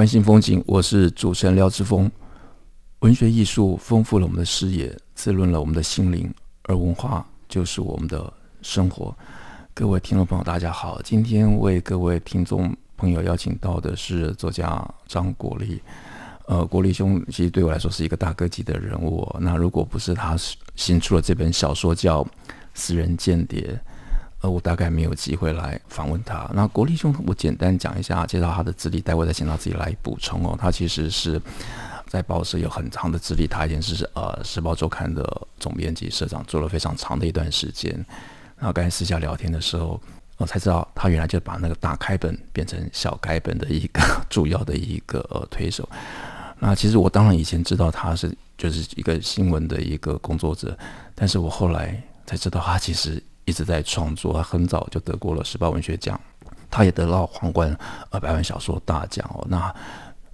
湾新风景，我是主持人廖志峰。文学艺术丰富了我们的视野，滋润了我们的心灵，而文化就是我们的生活。各位听众朋友，大家好，今天为各位听众朋友邀请到的是作家张国立。呃，国立兄其实对我来说是一个大哥级的人物。那如果不是他新出了这本小说叫《私人间谍》，呃，我大概没有机会来访问他。那国立兄，我简单讲一下，介绍他的资历，待会再请他自己来补充哦。他其实是在报社有很长的资历，他以前是呃《时报周刊》的总编辑、社长，做了非常长的一段时间。然后刚才私下聊天的时候。我才知道，他原来就把那个大开本变成小开本的一个 主要的一个呃推手。那其实我当然以前知道他是就是一个新闻的一个工作者，但是我后来才知道他其实一直在创作。他很早就得过了时报文学奖，他也得到皇冠呃百万小说大奖哦。那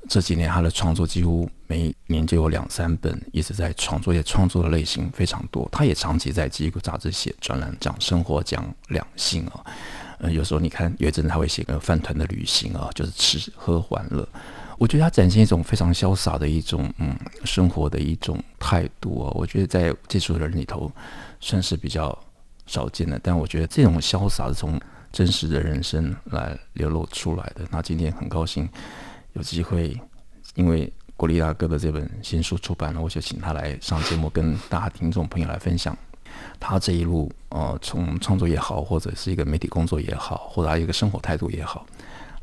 这几年他的创作几乎每年就有两三本一直在创作，也创作的类型非常多。他也长期在《吉普杂志》写专栏，讲生活，讲两性啊。呃，有时候你看，有一阵他会写个饭团的旅行啊，就是吃喝玩乐。我觉得他展现一种非常潇洒的一种嗯生活的一种态度啊。我觉得在接触的人里头算是比较少见的。但我觉得这种潇洒是从真实的人生来流露出来的。那今天很高兴。有机会，因为国立大哥的这本新书出版了，我就请他来上节目，跟大家听众朋友来分享他这一路，呃，从创作也好，或者是一个媒体工作也好，或者他一个生活态度也好，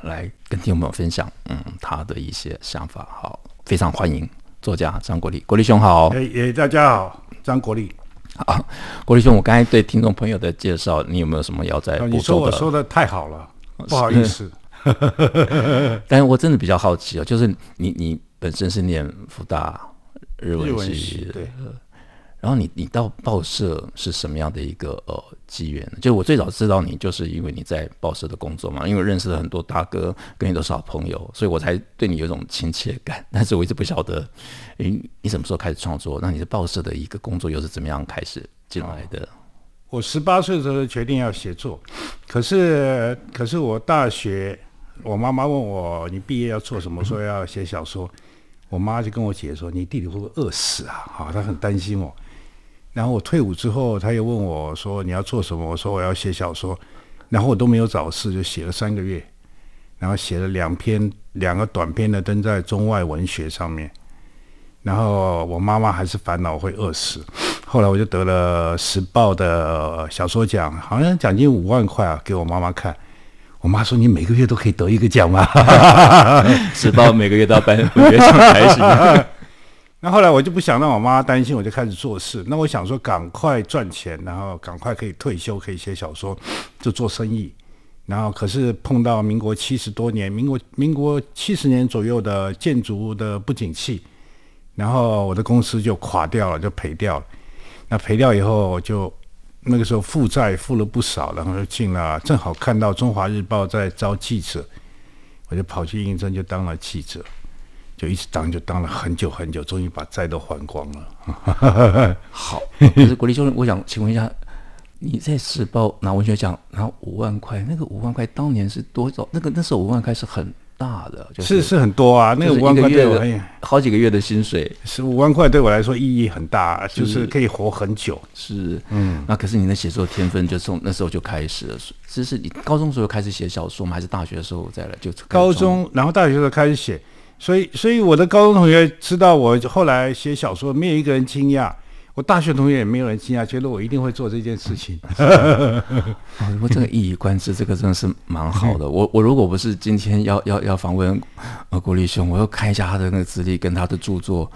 来跟听众朋友分享，嗯，他的一些想法。好，非常欢迎作家张国立，国立兄好。哎哎，大家好，张国立。好，郭立兄，我刚才对听众朋友的介绍，你有没有什么要再补充的？你说我说的太好了，不好意思。但是我真的比较好奇哦，就是你你本身是念福大日文系的，对，然后你你到报社是什么样的一个呃机缘？就我最早知道你，就是因为你在报社的工作嘛，因为认识了很多大哥，跟你都是好朋友，所以我才对你有种亲切感。但是我一直不晓得，诶，你什么时候开始创作？那你是报社的一个工作又是怎么样开始进来的？我十八岁的时候决定要写作，可是可是我大学。我妈妈问我：“你毕业要做什么？”说要写小说。我妈就跟我姐说：“你弟弟会不会饿死啊？”哈，她很担心我。然后我退伍之后，他又问我说：“你要做什么？”我说：“我要写小说。”然后我都没有找事，就写了三个月，然后写了两篇两个短篇的，登在中外文学上面。然后我妈妈还是烦恼会饿死。后来我就得了时报的小说奖，好像奖金五万块啊，给我妈妈看。我妈说：“你每个月都可以得一个奖吗？”时报每个月都要颁文学奖才行。那后来我就不想让我妈担心，我就开始做事。那我想说，赶快赚钱，然后赶快可以退休，可以写小说，就做生意。然后可是碰到民国七十多年，民国民国七十年左右的建筑的不景气，然后我的公司就垮掉了，就赔掉了。那赔掉以后就。那个时候负债负了不少，然后就进了，正好看到《中华日报》在招记者，我就跑去应征，就当了记者，就一直当，就当了很久很久，终于把债都还光了。好，可是国立兄，我想请问一下，你在《时报》拿文学奖，拿五万块，那个五万块当年是多少？那个那时候五万块是很。大的就是是很多啊，那个五万块对我好几个月的薪水，十五万块对我来说意义很大，就是可以活很久。是，嗯，那可是你的写作天分就从那时候就开始了。其实你高中时候开始写小说吗？还是大学的时候再来就？高中，然后大学的时候开始写，所以所以我的高中同学知道我后来写小说，没有一个人惊讶。我大学同学也没有人惊讶，觉得我一定会做这件事情。哦，我这个一以贯之，这个真的是蛮好的。我我如果不是今天要要要访问呃郭立兄，我要看一下他的那个资历跟他的著作，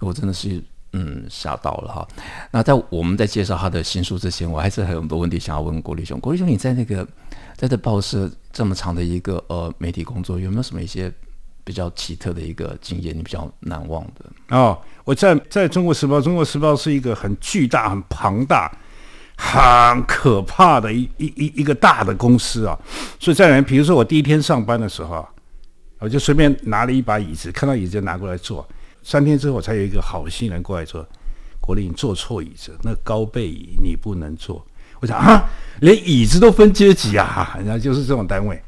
我真的是嗯吓到了哈。那在我们在介绍他的新书之前，我还是还有很多问题想要问郭立兄。郭立兄，你在那个在这报社这么长的一个呃媒体工作，有没有什么一些比较奇特的一个经验，你比较难忘的？哦，我在在中国时报，中国时报是一个很巨大、很庞大。很可怕的一一一一个大的公司啊，所以在人，比如说我第一天上班的时候，我就随便拿了一把椅子，看到椅子就拿过来坐。三天之后，才有一个好心人过来说：“国立，你坐错椅子，那高背椅你不能坐。”我想啊，连椅子都分阶级啊，然 后就是这种单位。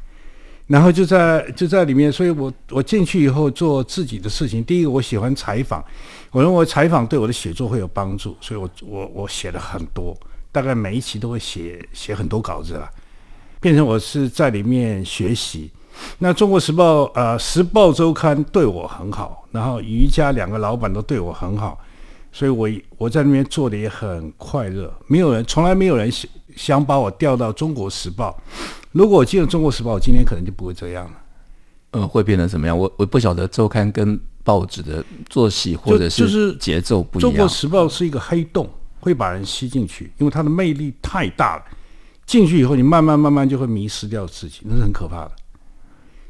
然后就在就在里面，所以我我进去以后做自己的事情。第一个，我喜欢采访，我认为采访对我的写作会有帮助，所以我我我写了很多。大概每一期都会写写很多稿子了，变成我是在里面学习。那《中国时报》呃，《时报周刊》对我很好，然后余家两个老板都对我很好，所以我我在那边做的也很快乐。没有人，从来没有人想想把我调到《中国时报》。如果我进了《中国时报》，我今天可能就不会这样了。呃，会变成什么样？我我不晓得周刊跟报纸的作息或者是节奏不一样。就就是《中国时报》是一个黑洞。会把人吸进去，因为它的魅力太大了。进去以后，你慢慢慢慢就会迷失掉自己，那是很可怕的。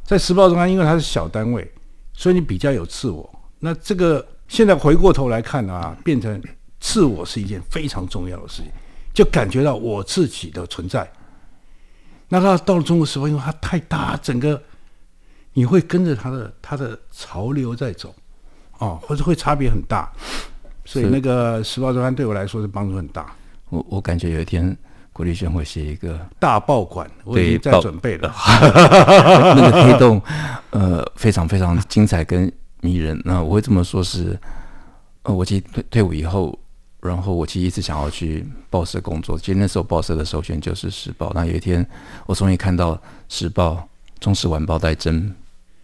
在时报中，因为它是小单位，所以你比较有自我。那这个现在回过头来看啊，变成自我是一件非常重要的事情，就感觉到我自己的存在。那他到了中国时报，因为它太大，整个你会跟着它的它的潮流在走，哦，或者会差别很大。所以那个时报周刊对我来说是帮助很大。我我感觉有一天郭立轩会写一个大爆款，我已经在准备了。那个黑洞，呃，非常非常精彩跟迷人。那我会这么说是，呃，我其实退退伍以后，然后我其实一直想要去报社工作。其实那时候报社的首选就是时报。那有一天我终于看到时报、中时晚报在征。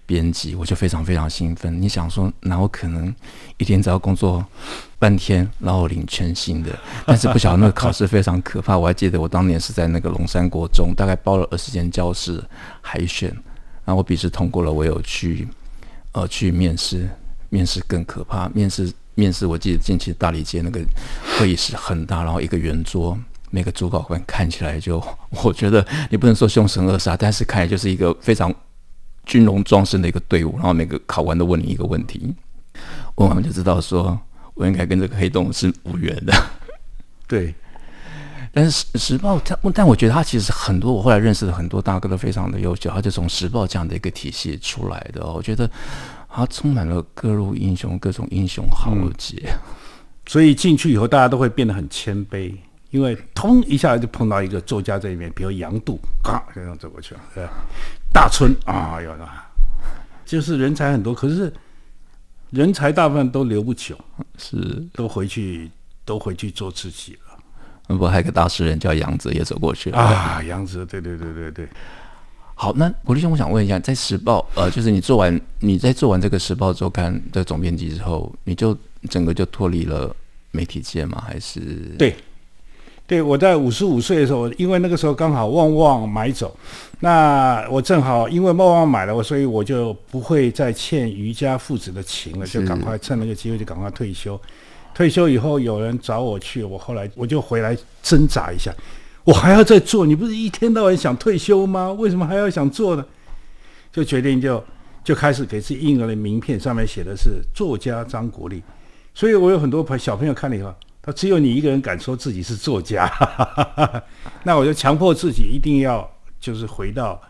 编辑，我就非常非常兴奋。你想说，哪有可能一天只要工作半天，然后领全薪的？但是不晓得那个考试非常可怕。我还记得我当年是在那个龙山国中，大概报了二十间教室海选，然后我笔试通过了，我有去呃去面试，面试更可怕。面试面试，我记得进去大理街那个会议室很大，然后一个圆桌，每个主考官看起来就，我觉得你不能说凶神恶煞，但是看起来就是一个非常。军容壮盛的一个队伍，然后每个考官都问你一个问题，问完就知道说，我应该跟这个黑洞是无缘的。对，但是时报它，但我觉得他其实很多，我后来认识的很多大哥都非常的优秀，他就从时报这样的一个体系出来的。我觉得他充满了各路英雄，各种英雄豪杰，嗯。所以进去以后，大家都会变得很谦卑，因为通一下就碰到一个作家在里面，比如杨度，咔就这样走过去了，对。大春啊，有的，就是人才很多，可是人才大部分都留不久，是都回去都回去做自己了。不过还有个大诗人叫杨子也走过去了啊，杨子，对对对对对。好，那国立兄，我想问一下，在时报，呃，就是你做完你在做完这个时报周刊的总编辑之后，你就整个就脱离了媒体界吗？还是对？对，我在五十五岁的时候，因为那个时候刚好旺旺买走，那我正好因为旺旺买了我，所以我就不会再欠余家父子的情了，就赶快趁那个机会就赶快退休。退休以后有人找我去，我后来我就回来挣扎一下，我还要再做？你不是一天到晚想退休吗？为什么还要想做呢？就决定就就开始给自己印了名片，上面写的是作家张国立，所以我有很多朋小朋友看了以后。他只有你一个人敢说自己是作家，那我就强迫自己一定要就是回到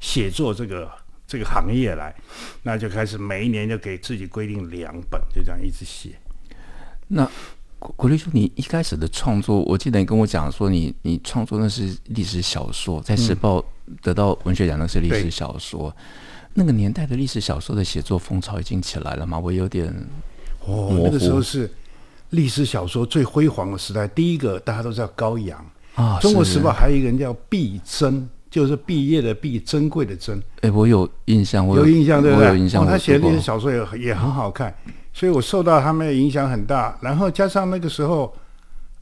写作这个这个行业来，那就开始每一年就给自己规定两本，就这样一直写。那国立兄，你一开始的创作，我记得你跟我讲说你，你你创作那是历史小说，在时报得到文学奖那是历史小说，嗯、那个年代的历史小说的写作风潮已经起来了吗？我有点哦，那个时候是。历史小说最辉煌的时代，第一个大家都知道高阳啊，《中国时报》还有一个人叫毕珍，就是毕业的毕，珍贵的珍。哎，我有印象，我有，有印象，对不对？我有印象，哦，他写的历史小说也也很好看，所以我受到他们的影响很大。然后加上那个时候，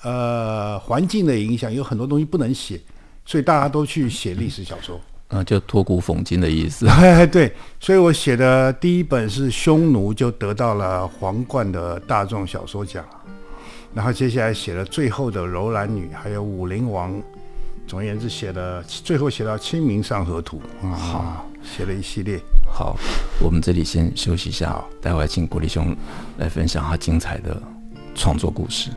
呃，环境的影响，有很多东西不能写，所以大家都去写历史小说。啊，就托古讽今的意思。对，所以我写的第一本是《匈奴》，就得到了皇冠的大众小说奖。然后接下来写了最后的《楼兰女》，还有《武陵王》。总而言之，写了最后写到《清明上河图》啊，好，写了一系列。好，我们这里先休息一下，好，待会儿请国立兄来分享他精彩的创作故事。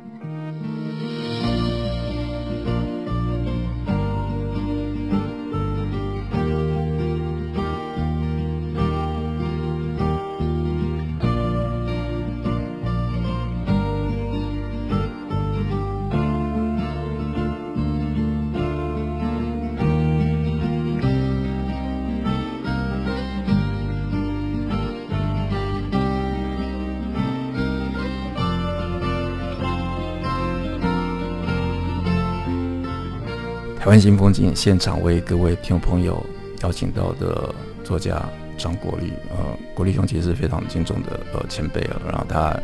台湾新风景现场为各位听众朋友邀请到的作家张国立，呃，国立兄其实是非常敬重的呃前辈了。然后他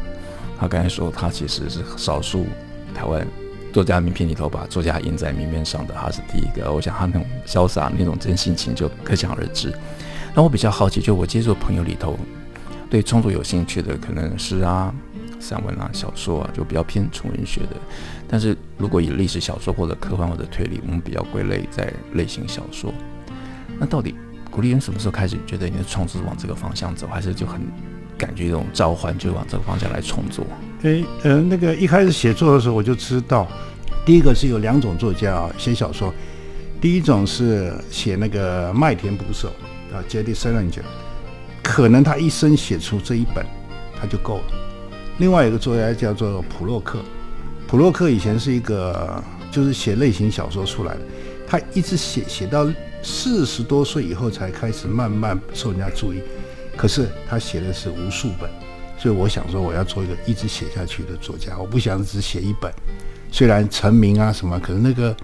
他刚才说他其实是少数台湾作家名片里头把作家印在名片上的，他是第一个。我想他那种潇洒那种真性情就可想而知。那我比较好奇，就我接触朋友里头对创作有兴趣的，可能是啊。散文啊，小说啊，就比较偏纯文学的。但是如果以历史小说或者科幻或者推理，我们比较归类在类型小说。那到底国立兄什么时候开始觉得你的创作是往这个方向走，还是就很感觉一种召唤，就往这个方向来创作？诶，呃，那个一开始写作的时候，我就知道，第一个是有两种作家啊，写小说。第一种是写那个麦田捕手啊，J.D. Salinger，可能他一生写出这一本，他就够了。另外一个作家叫做普洛克，普洛克以前是一个就是写类型小说出来的，他一直写写到四十多岁以后才开始慢慢受人家注意，可是他写的是无数本，所以我想说我要做一个一直写下去的作家，我不想只写一本，虽然成名啊什么，可是那个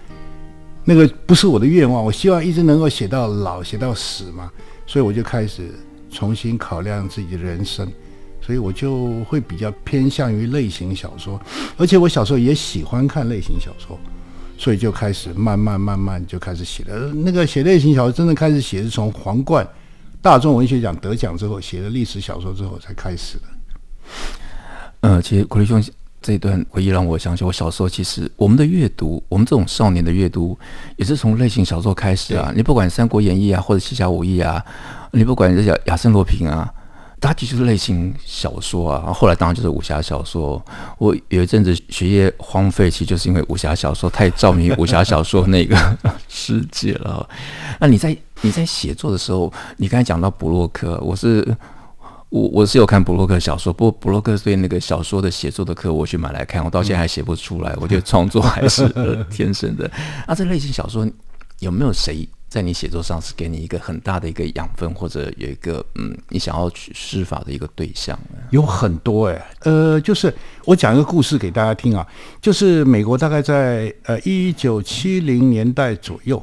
那个不是我的愿望，我希望一直能够写到老，写到死嘛，所以我就开始重新考量自己的人生。所以我就会比较偏向于类型小说，而且我小时候也喜欢看类型小说，所以就开始慢慢慢慢就开始写了。那个写类型小说真的开始写是从皇冠大众文学奖得奖之后，写了历史小说之后才开始的。呃，其实国立兄这一段回忆让我想起，我小时候其实我们的阅读，我们这种少年的阅读也是从类型小说开始啊。你不管《三国演义》啊，或者《七侠五义》啊，你不管这叫亚森罗平啊。它其实是类型小说啊，后来当然就是武侠小说。我有一阵子学业荒废，其实就是因为武侠小说太着迷武侠小说那个 世界了。那你在你在写作的时候，你刚才讲到布洛克，我是我我是有看布洛克小说，不过布洛克对那个小说的写作的课，我去买来看，我到现在还写不出来。我觉得创作还是 天生的。啊，这类型小说有没有谁？在你写作上是给你一个很大的一个养分，或者有一个嗯，你想要去施法的一个对象，有很多哎、呃，就是我讲一个故事给大家听啊，就是美国大概在呃一九七零年代左右，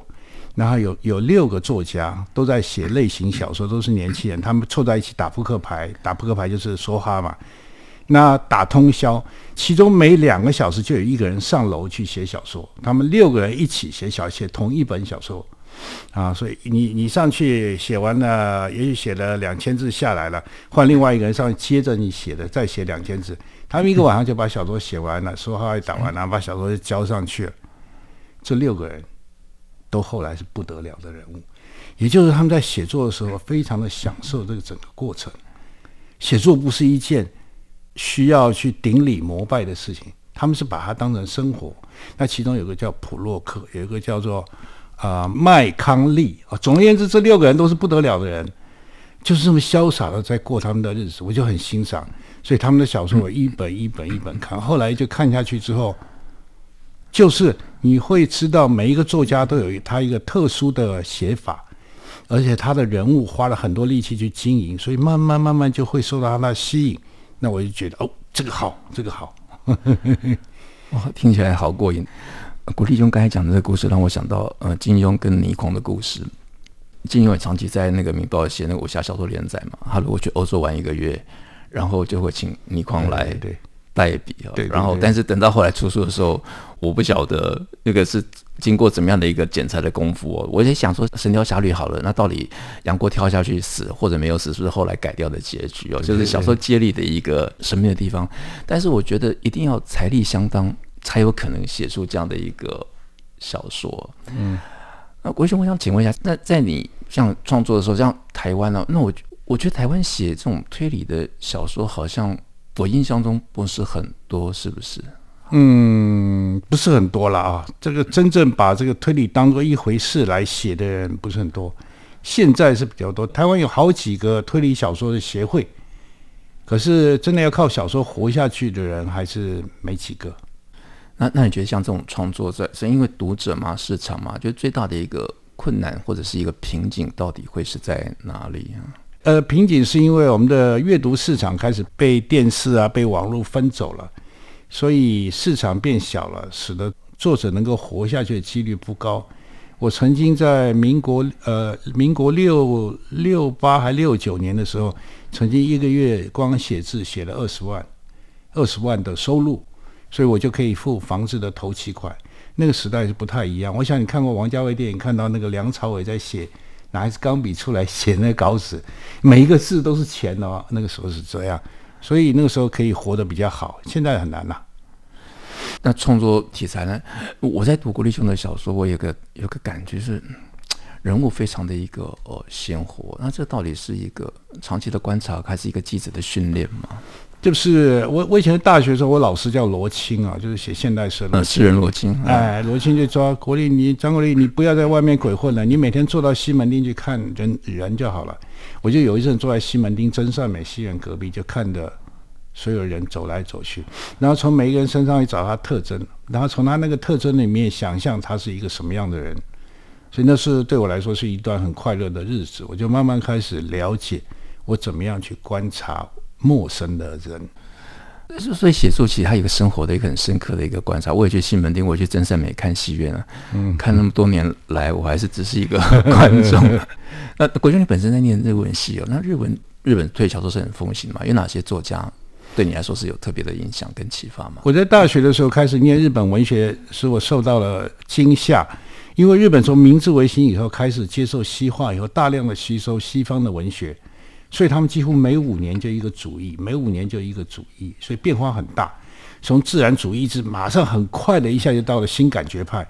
然后有有六个作家都在写类型小说，都是年轻人，他们凑在一起打扑克牌，打扑克牌就是梭哈嘛，那打通宵，其中每两个小时就有一个人上楼去写小说，他们六个人一起写小写同一本小说。啊，所以你你上去写完了，也许写了两千字下来了，换另外一个人上去接着你写的，再写两千字，他们一个晚上就把小说写完了，说话也打完了，把小说就交上去了。这六个人都后来是不得了的人物，也就是他们在写作的时候非常的享受这个整个过程。写作不是一件需要去顶礼膜拜的事情，他们是把它当成生活。那其中有个叫普洛克，有一个叫做。啊，麦康利啊，总而言之，这六个人都是不得了的人，就是这么潇洒的在过他们的日子，我就很欣赏。所以他们的小说我一本一本一本看，后来就看下去之后，就是你会知道每一个作家都有他一个特殊的写法，而且他的人物花了很多力气去经营，所以慢慢慢慢就会受到他的吸引。那我就觉得哦，这个好，这个好，哇，听起来好过瘾。国立兄刚才讲的这个故事，让我想到呃，金庸跟倪匡的故事。金庸也长期在那个《明报》写那个武侠小说连载嘛。他如果去欧洲玩一个月，然后就会请倪匡来代笔啊。然后，但是等到后来出书的时候，我不晓得那个是经过怎么样的一个剪裁的功夫哦。我也想说，《神雕侠侣》好了，那到底杨过跳下去死或者没有死，是不是后来改掉的结局哦？就是小说接力的一个神秘的地方。但是我觉得一定要财力相当，才有可能写出这样的一个小说。嗯。那国雄，我想请问一下，那在你像创作的时候，像台湾呢、啊？那我我觉得台湾写这种推理的小说，好像我印象中不是很多，是不是？嗯，不是很多了啊。这个真正把这个推理当做一回事来写的人不是很多。现在是比较多，台湾有好几个推理小说的协会，可是真的要靠小说活下去的人还是没几个。那那你觉得像这种创作者，是因为读者嘛、市场嘛，就最大的一个困难或者是一个瓶颈，到底会是在哪里啊？呃，瓶颈是因为我们的阅读市场开始被电视啊、被网络分走了，所以市场变小了，使得作者能够活下去的几率不高。我曾经在民国呃民国六六八还六九年的时候，曾经一个月光写字写了二十万，二十万的收入。所以我就可以付房子的头期款。那个时代是不太一样。我想你看过王家卫电影，看到那个梁朝伟在写，拿一支钢笔出来写那个稿纸，每一个字都是钱哦。那个时候是这样，所以那个时候可以活得比较好。现在很难呐、啊。那创作题材呢？我在读郭立兄的小说，我有个有个感觉是，人物非常的一个呃鲜活。那这到底是一个长期的观察，还是一个记者的训练吗？就是我，我以前大学的时候，我老师叫罗青啊，就是写现代诗的诗人罗青。哎，罗青就说国立，你张国立，你不要在外面鬼混了，你每天坐到西门町去看人人就好了。我就有一阵坐在西门町真善美戏院隔壁，就看着所有人走来走去，然后从每一个人身上去找他特征，然后从他那个特征里面想象他是一个什么样的人。所以那是对我来说是一段很快乐的日子。我就慢慢开始了解我怎么样去观察。陌生的人，所以写作其实他有一个生活的一个很深刻的一个观察。我也去西门町，我也去真善美看戏院啊，嗯，看那么多年来，我还是只是一个 观众。那国兄，你本身在念日文系哦，那日文日本推理小说是很风行嘛？有哪些作家对你来说是有特别的影响跟启发吗？我在大学的时候开始念日本文学，使我受到了惊吓，因为日本从明治维新以后开始接受西化以后，大量的吸收西方的文学。所以他们几乎每五年就一个主义，每五年就一个主义，所以变化很大。从自然主义一直马上很快的一下就到了新感觉派，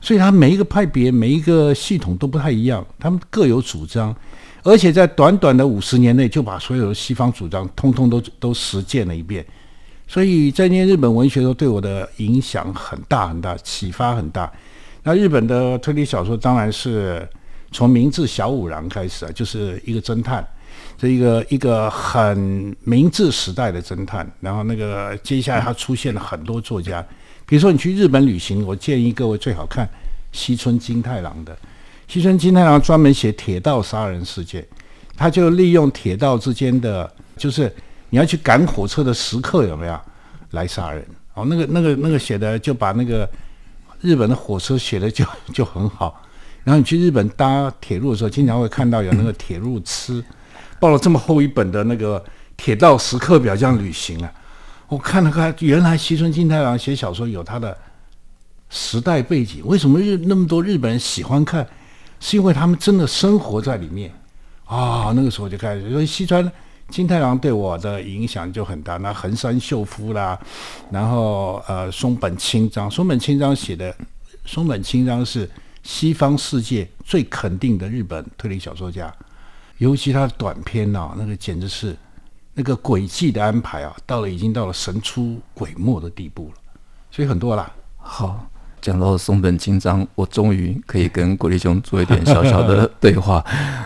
所以他每一个派别、每一个系统都不太一样，他们各有主张，而且在短短的五十年内就把所有的西方主张通通都都实践了一遍。所以在念日本文学的时候，对我的影响很大很大，启发很大。那日本的推理小说当然是从明智小五郎开始啊，就是一个侦探。这一个一个很明治时代的侦探，然后那个接下来他出现了很多作家，比如说你去日本旅行，我建议各位最好看西村金太郎的。西村金太郎专门写铁道杀人事件，他就利用铁道之间的，就是你要去赶火车的时刻有没有来杀人？哦，那个那个那个写的就把那个日本的火车写的就就很好。然后你去日本搭铁路的时候，经常会看到有那个铁路痴。抱了这么厚一本的那个铁道时刻表这样旅行啊，我看了看，原来西村金太郎写小说有他的时代背景。为什么日那么多日本人喜欢看？是因为他们真的生活在里面啊。那个时候就开始，所以西村金太郎对我的影响就很大。那横山秀夫啦，然后呃松本清张，松本清张写的松本清张是西方世界最肯定的日本推理小说家。尤其他的短片呐、那个简直是那个轨迹的安排啊，到了已经到了神出鬼没的地步了，所以很多啦。好。讲到松本清张，我终于可以跟国立兄做一点小小的 对话。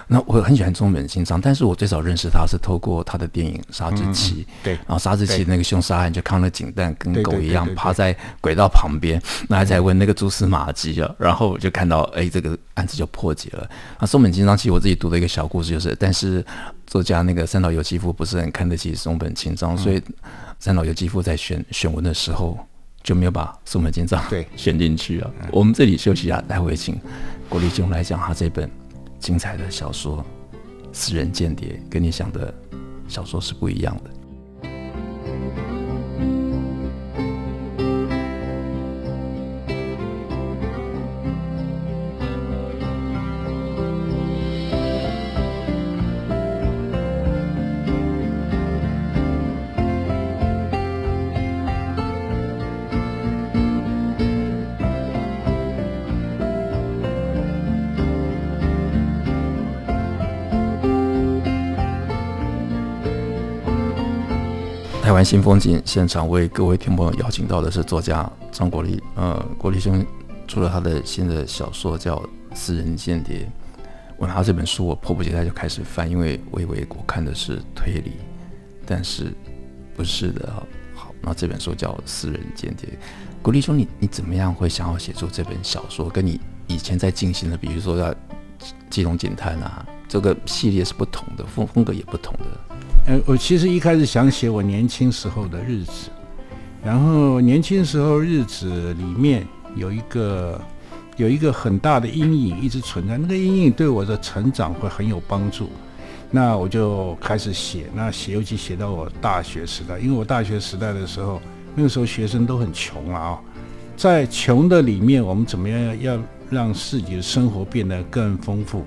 那我很喜欢松本清张，但是我最早认识他是透过他的电影《杀之期》。对，然后《杀之期》那个凶杀案就扛了警弹，跟狗一样趴在轨道旁边，那还在问那个蛛丝马迹啊。然后我就看到，哎，这个案子就破解了。那松本清张其实我自己读的一个小故事就是，但是作家那个三岛由纪夫不是很看得起松本清张，所以三岛由纪夫在选选文的时候。就没有把松本清张对 选进去啊。我们这里休息一下，待会请国立兄来讲他这本精彩的小说《私人间谍》，跟你想的小说是不一样的。新风景现场为各位听众朋友邀请到的是作家张国立。呃，国立兄出了他的新的小说叫《私人间谍》。我拿到这本书，我迫不及待就开始翻，因为我以为我看的是推理，但是不是的。好，那这本书叫《私人间谍》。国立兄，你你怎么样会想要写出这本小说？跟你以前在进行的，比如说在《基隆警探》啊，这个系列是不同的，风风格也不同的。呃，我其实一开始想写我年轻时候的日子，然后年轻时候日子里面有一个有一个很大的阴影一直存在，那个阴影对我的成长会很有帮助。那我就开始写，那写尤其写到我大学时代，因为我大学时代的时候，那个时候学生都很穷啊，在穷的里面，我们怎么样要让自己的生活变得更丰富？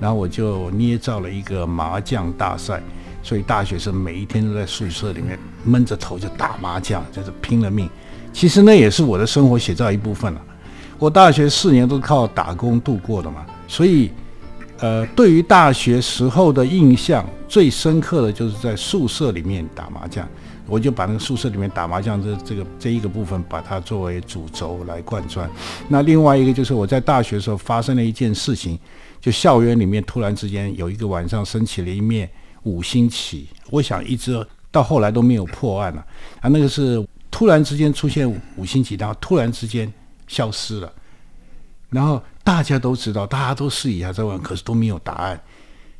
然后我就捏造了一个麻将大赛。所以大学生每一天都在宿舍里面闷着头就打麻将，就是拼了命。其实那也是我的生活写照一部分了。我大学四年都靠打工度过的嘛，所以，呃，对于大学时候的印象最深刻的就是在宿舍里面打麻将。我就把那个宿舍里面打麻将这这个这一个部分，把它作为主轴来贯穿。那另外一个就是我在大学时候发生了一件事情，就校园里面突然之间有一个晚上升起了一面。五星旗，我想一直到后来都没有破案了啊！那个是突然之间出现五星旗，然后突然之间消失了，然后大家都知道，大家都试一下在问，可是都没有答案。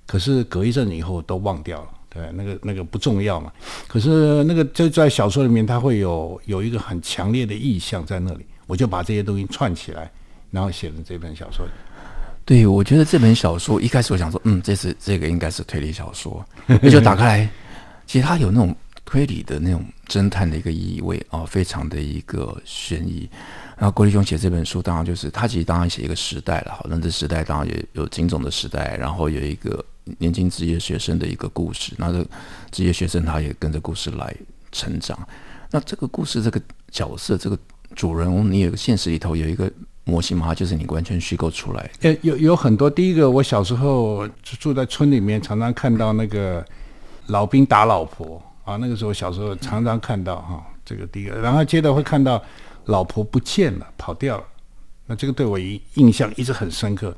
可是隔一阵以后都忘掉了，对，那个那个不重要嘛。可是那个就在小说里面，它会有有一个很强烈的意象在那里，我就把这些东西串起来，然后写了这本小说。对，我觉得这本小说一开始我想说，嗯，这是这个应该是推理小说，那就打开来，其实它有那种推理的那种侦探的一个意味啊、哦，非常的一个悬疑。然后国立雄写这本书，当然就是他其实当然写一个时代了，好，那这时代当然也有警总的时代，然后有一个年轻职业学生的一个故事，那这职业学生他也跟着故事来成长。那这个故事这个角色这个主人翁，你有个现实里头有一个。模型嘛，就是你完全虚构出来。呃，有有很多。第一个，我小时候住在村里面，常常看到那个老兵打老婆啊。那个时候小时候常常看到哈、啊，这个第一个。然后接着会看到老婆不见了，跑掉了。那这个对我印印象一直很深刻。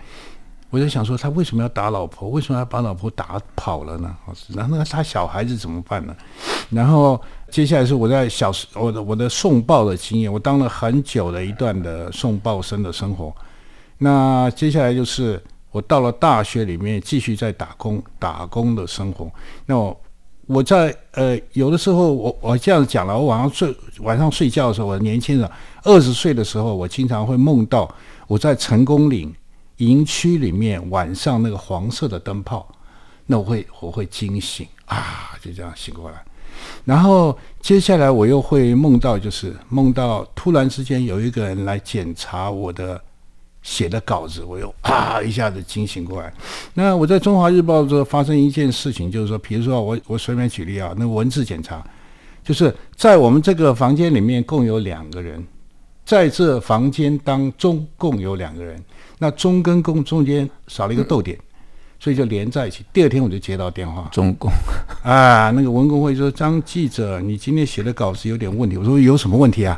我就想说，他为什么要打老婆？为什么要把老婆打跑了呢？然后那他小孩子怎么办呢？然后接下来是我在小时我的我的送报的经验，我当了很久的一段的送报生的生活。那接下来就是我到了大学里面继续在打工打工的生活。那我我在呃有的时候我我这样讲了，我晚上睡晚上睡觉的时候，我年轻人二十岁的时候，我经常会梦到我在成功岭营区里面晚上那个黄色的灯泡，那我会我会惊醒啊，就这样醒过来。然后接下来我又会梦到，就是梦到突然之间有一个人来检查我的写的稿子，我又啊一下子惊醒过来。那我在中华日报的发生一件事情，就是说，比如说我我随便举例啊，那文字检查，就是在我们这个房间里面共有两个人，在这房间当中共有两个人，那中跟共中间少了一个逗点。嗯所以就连在一起。第二天我就接到电话，中共 啊，那个文工会说，张记者，你今天写的稿子有点问题。我说有什么问题啊？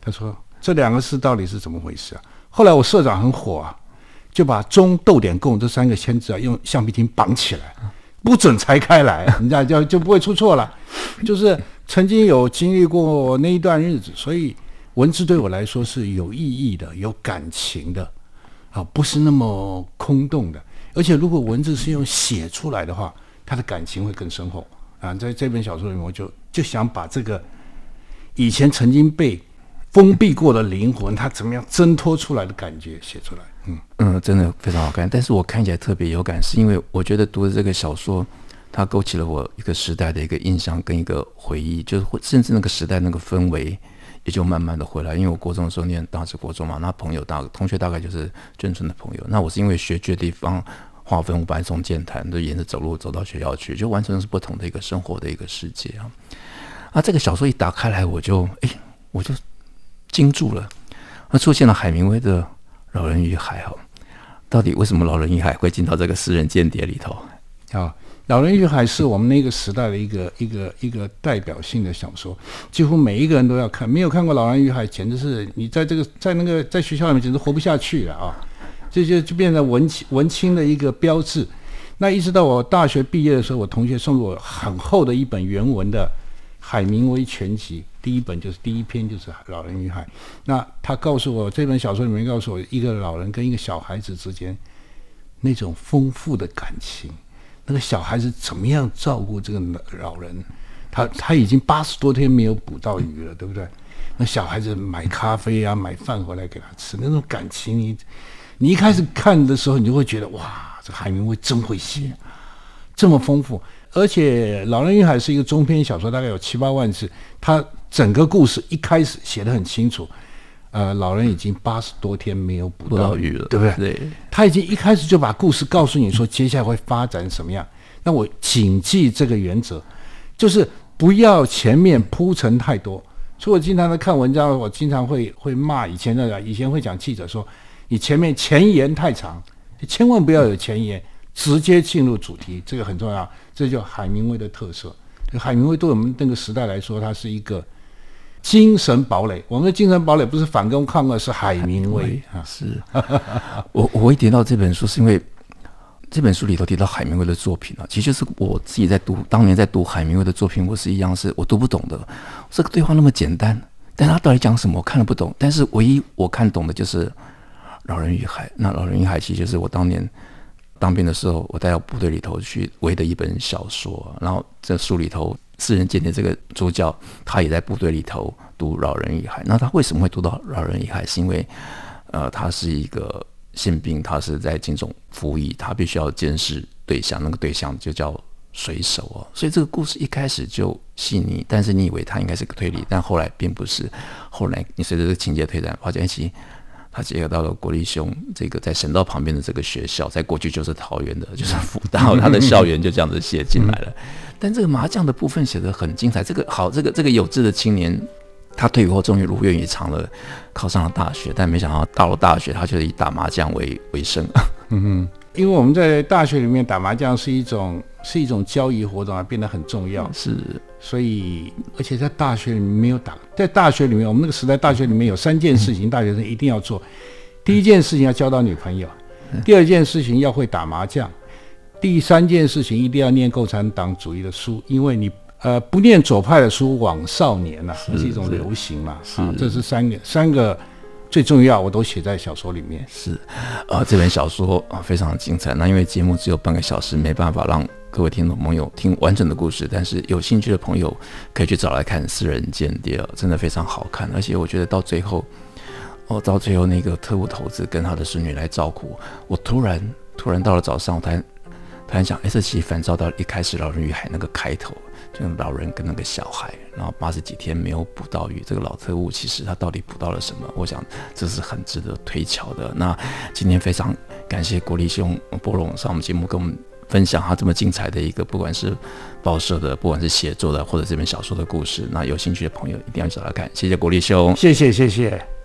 他说这两个字到底是怎么回事啊？后来我社长很火啊，就把中逗点共这三个签字啊用橡皮筋绑起来，不准拆开来，人家就就不会出错了。就是曾经有经历过那一段日子，所以文字对我来说是有意义的、有感情的啊，不是那么空洞的。而且，如果文字是用写出来的话，他的感情会更深厚啊！在这本小说里面，我就就想把这个以前曾经被封闭过的灵魂，它怎么样挣脱出来的感觉写出来。嗯嗯，真的非常好看。但是我看起来特别有感，是因为我觉得读的这个小说，它勾起了我一个时代的一个印象跟一个回忆，就是甚至那个时代那个氛围也就慢慢的回来。因为我国中的时候念当时国中嘛，那朋友大同学大概就是眷村的朋友。那我是因为学区的地方。划分，我本来从剑潭都沿着走路走到学校去，就完全是不同的一个生活的一个世界啊！啊，这个小说一打开来，我就哎，我就惊住了。那出现了海明威的《老人与海》哈，到底为什么《老人与海》会进到这个私人间谍里头？啊，老人与海》是我们那个时代的一个一个一个代表性的小说，几乎每一个人都要看。没有看过《老人与海》，简直是你在这个在那个在学校里面简直活不下去了啊！这就就变成文青文青的一个标志。那一直到我大学毕业的时候，我同学送给我很厚的一本原文的海明威全集，第一本就是第一篇就是《老人与海》。那他告诉我，这本小说里面告诉我，一个老人跟一个小孩子之间那种丰富的感情。那个小孩子怎么样照顾这个老人？他他已经八十多天没有捕到鱼了，对不对？那小孩子买咖啡啊，买饭回来给他吃，那种感情，你你一开始看的时候，你就会觉得哇，这海明威真会写，这么丰富。而且《老人与海》是一个中篇小说，大概有七八万字，他整个故事一开始写得很清楚。呃，老人已经八十多天没有捕到鱼了，对不对？对，他已经一开始就把故事告诉你说，接下来会发展什么样。那我谨记这个原则，就是不要前面铺陈太多。所以我经常在看文章，我经常会会骂以前的，以前会讲记者说，你前面前言太长，千万不要有前言，直接进入主题，这个很重要。这就海明威的特色。海明威对我们那个时代来说，他是一个。精神堡垒，我们的精神堡垒不是反攻抗俄，是海明威啊！是，我我会提到这本书，是因为这本书里头提到海明威的作品啊，其实就是我自己在读，当年在读海明威的作品，我是一样，是我读不懂的。这个对话那么简单，但他到底讲什么，我看了不懂。但是唯一我看懂的就是《老人与海》。那《老人与海》其实就是我当年当兵的时候，我带到部队里头去围的一本小说。然后这书里头。私人间谍这个主角，他也在部队里头读《老人与海》。那他为什么会读到《老人与海》？是因为，呃，他是一个宪兵，他是在军种服役，他必须要监视对象，那个对象就叫水手哦。所以这个故事一开始就细腻，但是你以为他应该是个推理，但后来并不是。后来你随着这个情节推展，发现其实他结合到了国立兄这个在省道旁边的这个学校，在过去就是桃园的，就是辅大，他的校园就这样子写进来了。但这个麻将的部分写得很精彩。这个好，这个这个有志的青年，他退伍后终于如愿以偿了，考上了大学。但没想到到了大学，他却以打麻将为为生。嗯哼，因为我们在大学里面打麻将是一种是一种交易活动啊，变得很重要。是，所以而且在大学里面没有打，在大学里面，我们那个时代大学里面有三件事情，大学生一定要做。第一件事情要交到女朋友，第二件事情要会打麻将。第三件事情一定要念共产党主义的书，因为你呃不念左派的书枉少年呐、啊，是，是一种流行嘛。是啊，这是三个三个最重要，我都写在小说里面。是，呃，这本小说啊非常的精彩。那因为节目只有半个小时，没办法让各位听众朋友听完整的故事，但是有兴趣的朋友可以去找来看《私人间谍》，真的非常好看。而且我觉得到最后，哦，到最后那个特务头子跟他的孙女来照顾我，突然突然到了早上，我才。他很想，哎，这其实反照到一开始《老人与海》那个开头，就老人跟那个小孩，然后八十几天没有捕到鱼，这个老特务其实他到底捕到了什么？我想这是很值得推敲的。那今天非常感谢国立兄波龙上我们节目跟我们分享他这么精彩的一个，不管是报社的，不管是写作的，或者这本小说的故事。那有兴趣的朋友一定要找他看。谢谢国立兄，谢谢谢谢。